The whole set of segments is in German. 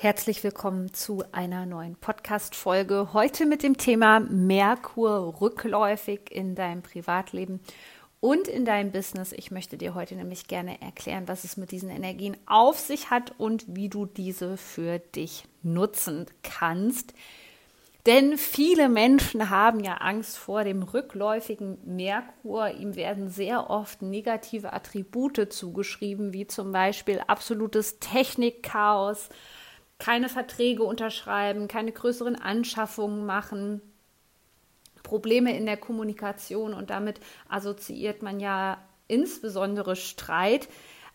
Herzlich willkommen zu einer neuen Podcast-Folge. Heute mit dem Thema Merkur rückläufig in deinem Privatleben und in deinem Business. Ich möchte dir heute nämlich gerne erklären, was es mit diesen Energien auf sich hat und wie du diese für dich nutzen kannst. Denn viele Menschen haben ja Angst vor dem rückläufigen Merkur. Ihm werden sehr oft negative Attribute zugeschrieben, wie zum Beispiel absolutes Technikchaos, keine Verträge unterschreiben, keine größeren Anschaffungen machen, Probleme in der Kommunikation und damit assoziiert man ja insbesondere Streit.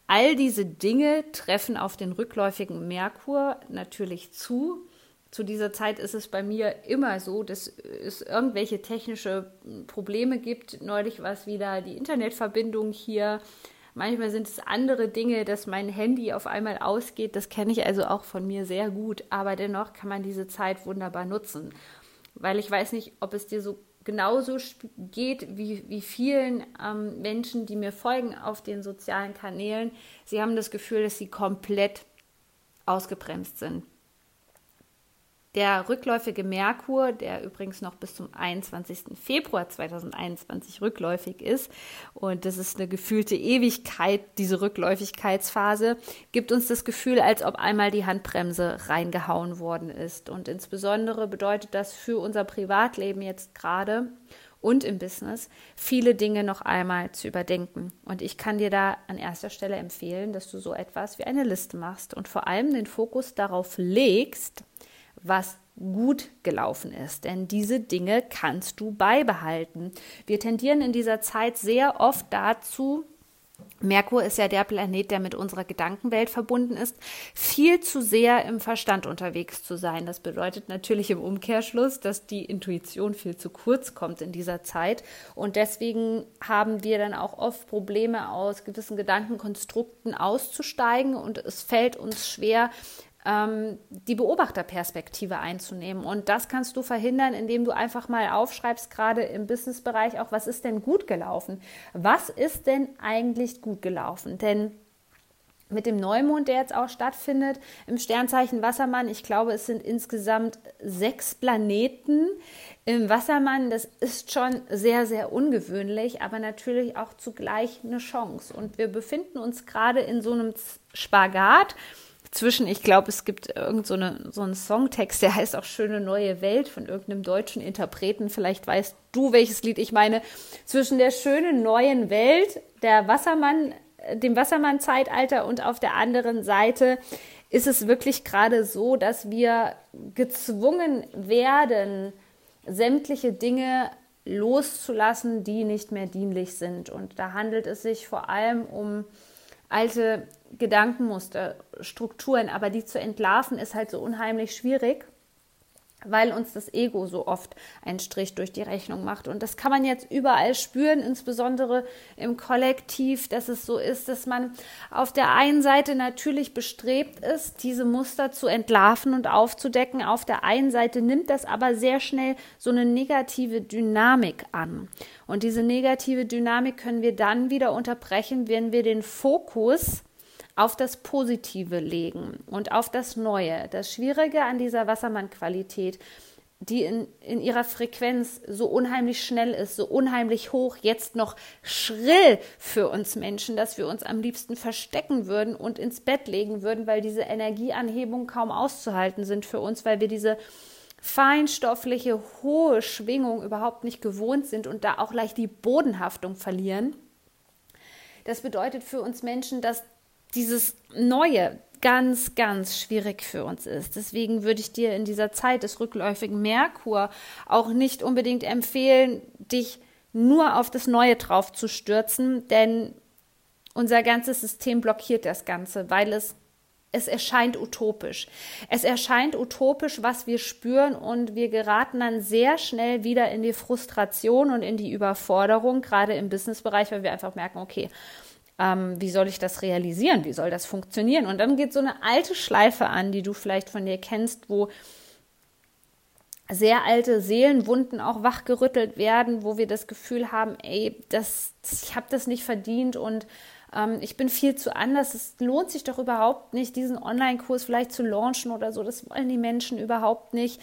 All diese Dinge treffen auf den rückläufigen Merkur natürlich zu. Zu dieser Zeit ist es bei mir immer so, dass es irgendwelche technische Probleme gibt. Neulich war es wieder die Internetverbindung hier Manchmal sind es andere Dinge, dass mein Handy auf einmal ausgeht. Das kenne ich also auch von mir sehr gut. Aber dennoch kann man diese Zeit wunderbar nutzen. Weil ich weiß nicht, ob es dir so genauso geht wie, wie vielen ähm, Menschen, die mir folgen auf den sozialen Kanälen. Sie haben das Gefühl, dass sie komplett ausgebremst sind. Der rückläufige Merkur, der übrigens noch bis zum 21. Februar 2021 rückläufig ist, und das ist eine gefühlte Ewigkeit, diese Rückläufigkeitsphase, gibt uns das Gefühl, als ob einmal die Handbremse reingehauen worden ist. Und insbesondere bedeutet das für unser Privatleben jetzt gerade und im Business viele Dinge noch einmal zu überdenken. Und ich kann dir da an erster Stelle empfehlen, dass du so etwas wie eine Liste machst und vor allem den Fokus darauf legst, was gut gelaufen ist, denn diese Dinge kannst du beibehalten. Wir tendieren in dieser Zeit sehr oft dazu, Merkur ist ja der Planet, der mit unserer Gedankenwelt verbunden ist, viel zu sehr im Verstand unterwegs zu sein. Das bedeutet natürlich im Umkehrschluss, dass die Intuition viel zu kurz kommt in dieser Zeit. Und deswegen haben wir dann auch oft Probleme, aus gewissen Gedankenkonstrukten auszusteigen. Und es fällt uns schwer, ähm, die Beobachterperspektive einzunehmen. Und das kannst du verhindern, indem du einfach mal aufschreibst, gerade im Businessbereich auch, was ist denn gut gelaufen? Was ist denn eigentlich gut gelaufen? Denn mit dem Neumond, der jetzt auch stattfindet, im Sternzeichen Wassermann, ich glaube, es sind insgesamt sechs Planeten im Wassermann. Das ist schon sehr, sehr ungewöhnlich, aber natürlich auch zugleich eine Chance. Und wir befinden uns gerade in so einem Spagat zwischen, ich glaube, es gibt irgend so, so einen Songtext, der heißt auch Schöne neue Welt von irgendeinem deutschen Interpreten. Vielleicht weißt du, welches Lied ich meine. Zwischen der schönen neuen Welt, der Wassermann, dem Wassermann-Zeitalter und auf der anderen Seite ist es wirklich gerade so, dass wir gezwungen werden, sämtliche Dinge loszulassen, die nicht mehr dienlich sind. Und da handelt es sich vor allem um alte Gedankenmuster, Strukturen, aber die zu entlarven ist halt so unheimlich schwierig weil uns das Ego so oft einen Strich durch die Rechnung macht. Und das kann man jetzt überall spüren, insbesondere im Kollektiv, dass es so ist, dass man auf der einen Seite natürlich bestrebt ist, diese Muster zu entlarven und aufzudecken. Auf der einen Seite nimmt das aber sehr schnell so eine negative Dynamik an. Und diese negative Dynamik können wir dann wieder unterbrechen, wenn wir den Fokus auf das Positive legen und auf das Neue. Das Schwierige an dieser Wassermann-Qualität, die in, in ihrer Frequenz so unheimlich schnell ist, so unheimlich hoch, jetzt noch schrill für uns Menschen, dass wir uns am liebsten verstecken würden und ins Bett legen würden, weil diese Energieanhebungen kaum auszuhalten sind für uns, weil wir diese feinstoffliche, hohe Schwingung überhaupt nicht gewohnt sind und da auch leicht die Bodenhaftung verlieren. Das bedeutet für uns Menschen, dass dieses Neue ganz, ganz schwierig für uns ist. Deswegen würde ich dir in dieser Zeit des rückläufigen Merkur auch nicht unbedingt empfehlen, dich nur auf das Neue drauf zu stürzen, denn unser ganzes System blockiert das Ganze, weil es es erscheint utopisch. Es erscheint utopisch, was wir spüren und wir geraten dann sehr schnell wieder in die Frustration und in die Überforderung, gerade im Businessbereich, weil wir einfach merken, okay, ähm, wie soll ich das realisieren? Wie soll das funktionieren? Und dann geht so eine alte Schleife an, die du vielleicht von dir kennst, wo sehr alte Seelenwunden auch wachgerüttelt werden, wo wir das Gefühl haben, ey, das, ich habe das nicht verdient und ähm, ich bin viel zu anders. Es lohnt sich doch überhaupt nicht, diesen Online-Kurs vielleicht zu launchen oder so. Das wollen die Menschen überhaupt nicht.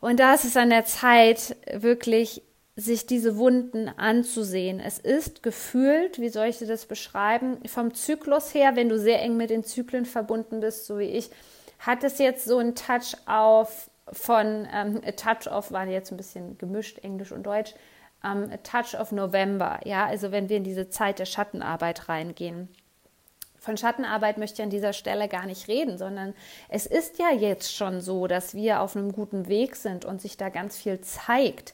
Und da ist es an der Zeit, wirklich sich diese Wunden anzusehen. Es ist gefühlt, wie soll ich dir das beschreiben, vom Zyklus her, wenn du sehr eng mit den Zyklen verbunden bist, so wie ich, hat es jetzt so einen Touch auf von ähm, A Touch of, war jetzt ein bisschen gemischt, Englisch und Deutsch, ähm, Touch of November, ja, also wenn wir in diese Zeit der Schattenarbeit reingehen. Von Schattenarbeit möchte ich an dieser Stelle gar nicht reden, sondern es ist ja jetzt schon so, dass wir auf einem guten Weg sind und sich da ganz viel zeigt.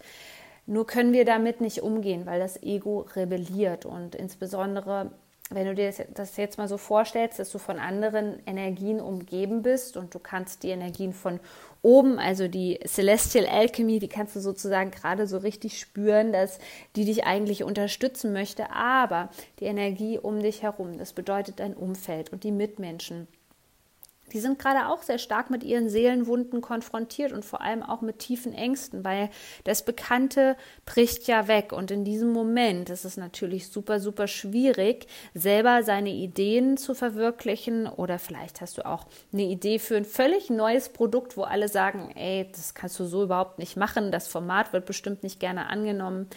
Nur können wir damit nicht umgehen, weil das Ego rebelliert. Und insbesondere wenn du dir das jetzt mal so vorstellst, dass du von anderen Energien umgeben bist und du kannst die Energien von oben, also die Celestial Alchemy, die kannst du sozusagen gerade so richtig spüren, dass die dich eigentlich unterstützen möchte, aber die Energie um dich herum, das bedeutet dein Umfeld und die Mitmenschen die sind gerade auch sehr stark mit ihren Seelenwunden konfrontiert und vor allem auch mit tiefen Ängsten, weil das Bekannte bricht ja weg. Und in diesem Moment ist es natürlich super, super schwierig, selber seine Ideen zu verwirklichen. Oder vielleicht hast du auch eine Idee für ein völlig neues Produkt, wo alle sagen, ey, das kannst du so überhaupt nicht machen, das Format wird bestimmt nicht gerne angenommen.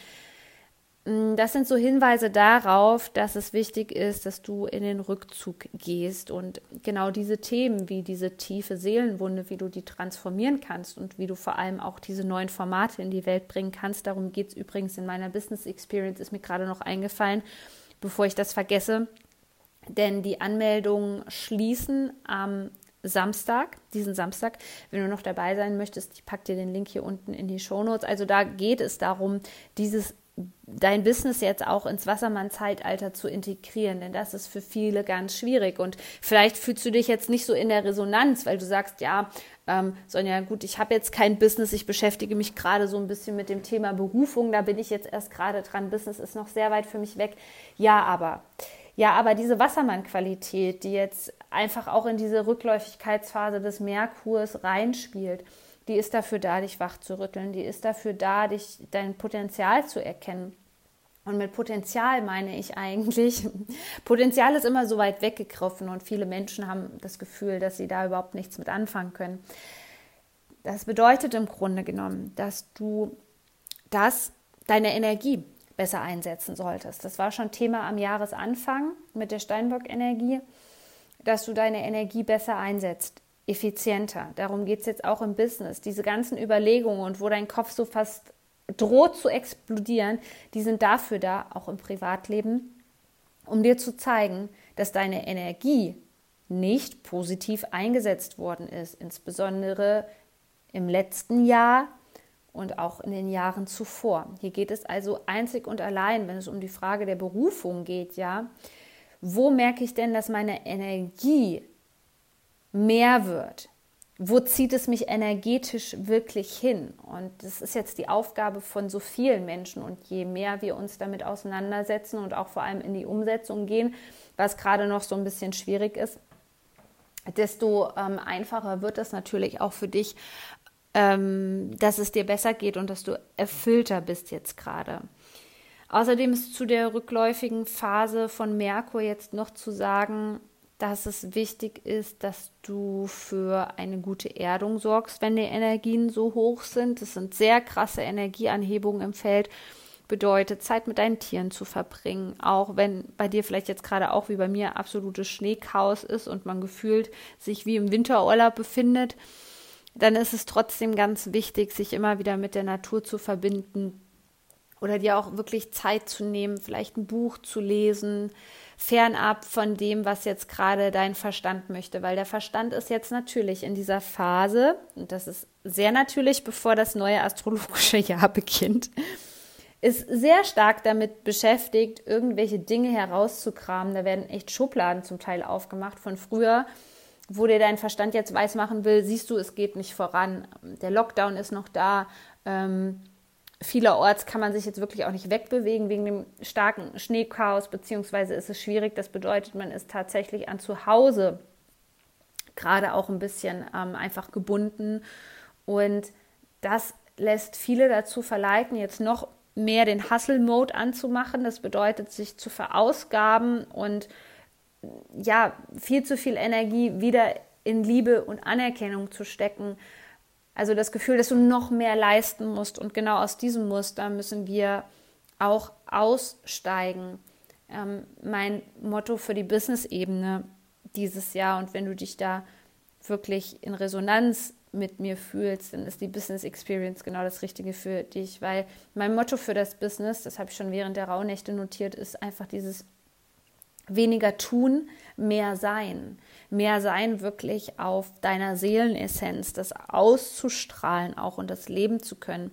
Mm, das sind so Hinweise darauf, dass es wichtig ist, dass du in den Rückzug gehst und genau diese Themen wie diese tiefe Seelenwunde, wie du die transformieren kannst und wie du vor allem auch diese neuen Formate in die Welt bringen kannst. Darum geht es übrigens in meiner Business Experience, ist mir gerade noch eingefallen, bevor ich das vergesse. Denn die Anmeldungen schließen am Samstag, diesen Samstag. Wenn du noch dabei sein möchtest, ich packe dir den Link hier unten in die Show Notes. Also da geht es darum, dieses dein Business jetzt auch ins Wassermann-Zeitalter zu integrieren, denn das ist für viele ganz schwierig. Und vielleicht fühlst du dich jetzt nicht so in der Resonanz, weil du sagst, ja, ähm, Sonja, gut, ich habe jetzt kein Business, ich beschäftige mich gerade so ein bisschen mit dem Thema Berufung, da bin ich jetzt erst gerade dran, Business ist noch sehr weit für mich weg. Ja, aber. Ja, aber diese Wassermann-Qualität, die jetzt einfach auch in diese Rückläufigkeitsphase des Merkurs reinspielt, die ist dafür da, dich wach zu rütteln, die ist dafür da, dich dein Potenzial zu erkennen. Und mit Potenzial meine ich eigentlich, Potenzial ist immer so weit weggegriffen und viele Menschen haben das Gefühl, dass sie da überhaupt nichts mit anfangen können. Das bedeutet im Grunde genommen, dass du das, deine Energie besser einsetzen solltest. Das war schon Thema am Jahresanfang mit der Steinbock-Energie, dass du deine Energie besser einsetzt effizienter. Darum geht es jetzt auch im Business. Diese ganzen Überlegungen und wo dein Kopf so fast droht zu explodieren, die sind dafür da, auch im Privatleben, um dir zu zeigen, dass deine Energie nicht positiv eingesetzt worden ist, insbesondere im letzten Jahr und auch in den Jahren zuvor. Hier geht es also einzig und allein, wenn es um die Frage der Berufung geht, ja, wo merke ich denn, dass meine Energie mehr wird. Wo zieht es mich energetisch wirklich hin? Und das ist jetzt die Aufgabe von so vielen Menschen. Und je mehr wir uns damit auseinandersetzen und auch vor allem in die Umsetzung gehen, was gerade noch so ein bisschen schwierig ist, desto ähm, einfacher wird es natürlich auch für dich, ähm, dass es dir besser geht und dass du erfüllter bist jetzt gerade. Außerdem ist zu der rückläufigen Phase von Merkur jetzt noch zu sagen, dass es wichtig ist, dass du für eine gute Erdung sorgst, wenn die Energien so hoch sind. Das sind sehr krasse Energieanhebungen im Feld. Bedeutet, Zeit mit deinen Tieren zu verbringen, auch wenn bei dir vielleicht jetzt gerade auch wie bei mir absolutes Schneechaos ist und man gefühlt sich wie im Winterurlaub befindet, dann ist es trotzdem ganz wichtig, sich immer wieder mit der Natur zu verbinden oder dir auch wirklich Zeit zu nehmen, vielleicht ein Buch zu lesen, fernab von dem, was jetzt gerade dein Verstand möchte, weil der Verstand ist jetzt natürlich in dieser Phase, und das ist sehr natürlich, bevor das neue astrologische Jahr beginnt, ist sehr stark damit beschäftigt, irgendwelche Dinge herauszukramen. Da werden echt Schubladen zum Teil aufgemacht von früher, wo dir dein Verstand jetzt weismachen will, siehst du, es geht nicht voran. Der Lockdown ist noch da. Ähm, vielerorts kann man sich jetzt wirklich auch nicht wegbewegen wegen dem starken Schneechaos, beziehungsweise ist es schwierig. Das bedeutet, man ist tatsächlich an zu Hause gerade auch ein bisschen ähm, einfach gebunden. Und das lässt viele dazu verleiten, jetzt noch mehr den Hustle-Mode anzumachen. Das bedeutet, sich zu verausgaben und ja, viel zu viel Energie wieder in Liebe und Anerkennung zu stecken. Also das Gefühl, dass du noch mehr leisten musst. Und genau aus diesem Muster müssen wir auch aussteigen. Ähm, mein Motto für die Business-Ebene dieses Jahr und wenn du dich da wirklich in Resonanz mit mir fühlst, dann ist die Business Experience genau das Richtige für dich, weil mein Motto für das Business, das habe ich schon während der Rauhnächte notiert, ist einfach dieses weniger tun, mehr sein. Mehr sein wirklich auf deiner Seelenessenz, das auszustrahlen auch und das leben zu können.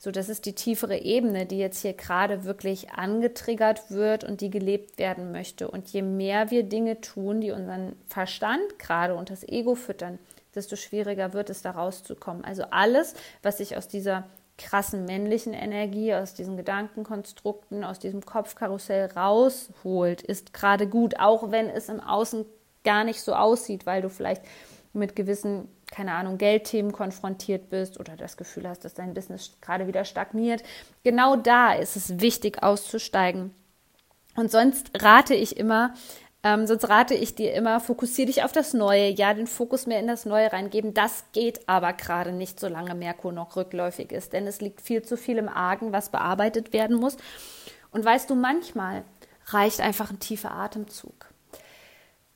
So, das ist die tiefere Ebene, die jetzt hier gerade wirklich angetriggert wird und die gelebt werden möchte. Und je mehr wir Dinge tun, die unseren Verstand gerade und das Ego füttern, desto schwieriger wird es, da rauszukommen. Also alles, was sich aus dieser krassen männlichen Energie, aus diesen Gedankenkonstrukten, aus diesem Kopfkarussell rausholt, ist gerade gut, auch wenn es im Außen gar nicht so aussieht, weil du vielleicht mit gewissen, keine Ahnung, Geldthemen konfrontiert bist oder das Gefühl hast, dass dein Business gerade wieder stagniert. Genau da ist es wichtig auszusteigen. Und sonst rate ich immer, ähm, sonst rate ich dir immer, fokussiere dich auf das Neue, ja, den Fokus mehr in das Neue reingeben. Das geht aber gerade nicht, solange Merkur noch rückläufig ist, denn es liegt viel zu viel im Argen, was bearbeitet werden muss. Und weißt du, manchmal reicht einfach ein tiefer Atemzug.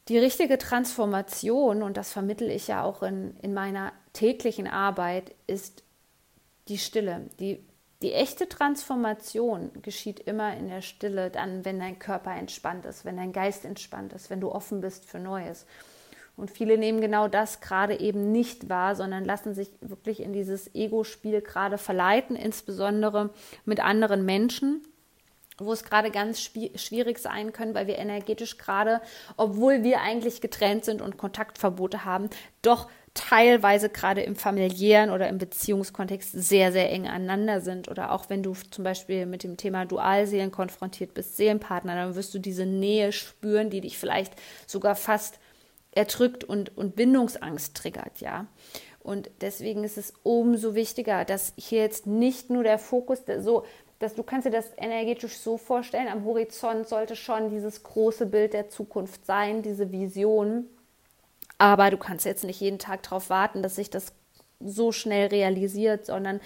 Die richtige Transformation, und das vermittle ich ja auch in, in meiner täglichen Arbeit, ist die Stille. Die, die echte Transformation geschieht immer in der Stille, dann, wenn dein Körper entspannt ist, wenn dein Geist entspannt ist, wenn du offen bist für Neues. Und viele nehmen genau das gerade eben nicht wahr, sondern lassen sich wirklich in dieses Ego-Spiel gerade verleiten, insbesondere mit anderen Menschen wo es gerade ganz schwierig sein können, weil wir energetisch gerade, obwohl wir eigentlich getrennt sind und Kontaktverbote haben, doch teilweise gerade im familiären oder im Beziehungskontext sehr, sehr eng aneinander sind. Oder auch wenn du zum Beispiel mit dem Thema Dualseelen konfrontiert bist, Seelenpartner, dann wirst du diese Nähe spüren, die dich vielleicht sogar fast erdrückt und, und Bindungsangst triggert, ja. Und deswegen ist es umso wichtiger, dass hier jetzt nicht nur der Fokus, so dass du kannst dir das energetisch so vorstellen, am Horizont sollte schon dieses große Bild der Zukunft sein, diese Vision. Aber du kannst jetzt nicht jeden Tag darauf warten, dass sich das so schnell realisiert, sondern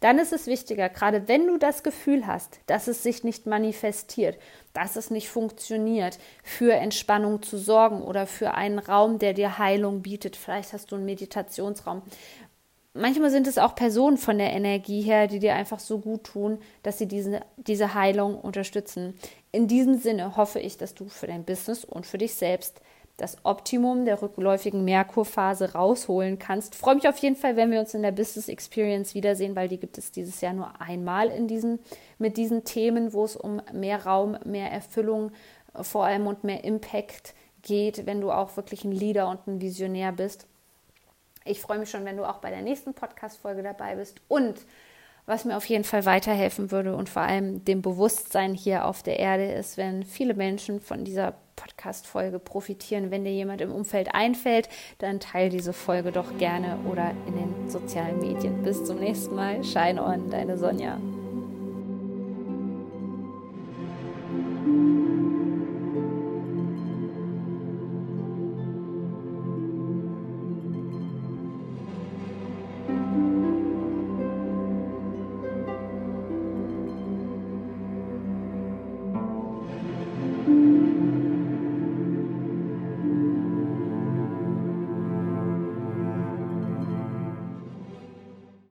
dann ist es wichtiger, gerade wenn du das Gefühl hast, dass es sich nicht manifestiert, dass es nicht funktioniert, für Entspannung zu sorgen oder für einen Raum, der dir Heilung bietet. Vielleicht hast du einen Meditationsraum, manchmal sind es auch Personen von der Energie her, die dir einfach so gut tun, dass sie diese, diese Heilung unterstützen. In diesem Sinne hoffe ich, dass du für dein Business und für dich selbst das Optimum der rückläufigen Merkurphase rausholen kannst. Freue mich auf jeden Fall, wenn wir uns in der Business Experience wiedersehen, weil die gibt es dieses Jahr nur einmal in diesen, mit diesen Themen, wo es um mehr Raum, mehr Erfüllung vor allem und mehr Impact geht, wenn du auch wirklich ein Leader und ein Visionär bist. Ich freue mich schon, wenn du auch bei der nächsten Podcast-Folge dabei bist. Und was mir auf jeden Fall weiterhelfen würde und vor allem dem Bewusstsein hier auf der Erde ist, wenn viele Menschen von dieser Podcast-Folge profitieren. Wenn dir jemand im Umfeld einfällt, dann teile diese Folge doch gerne oder in den sozialen Medien. Bis zum nächsten Mal. Shine on, deine Sonja.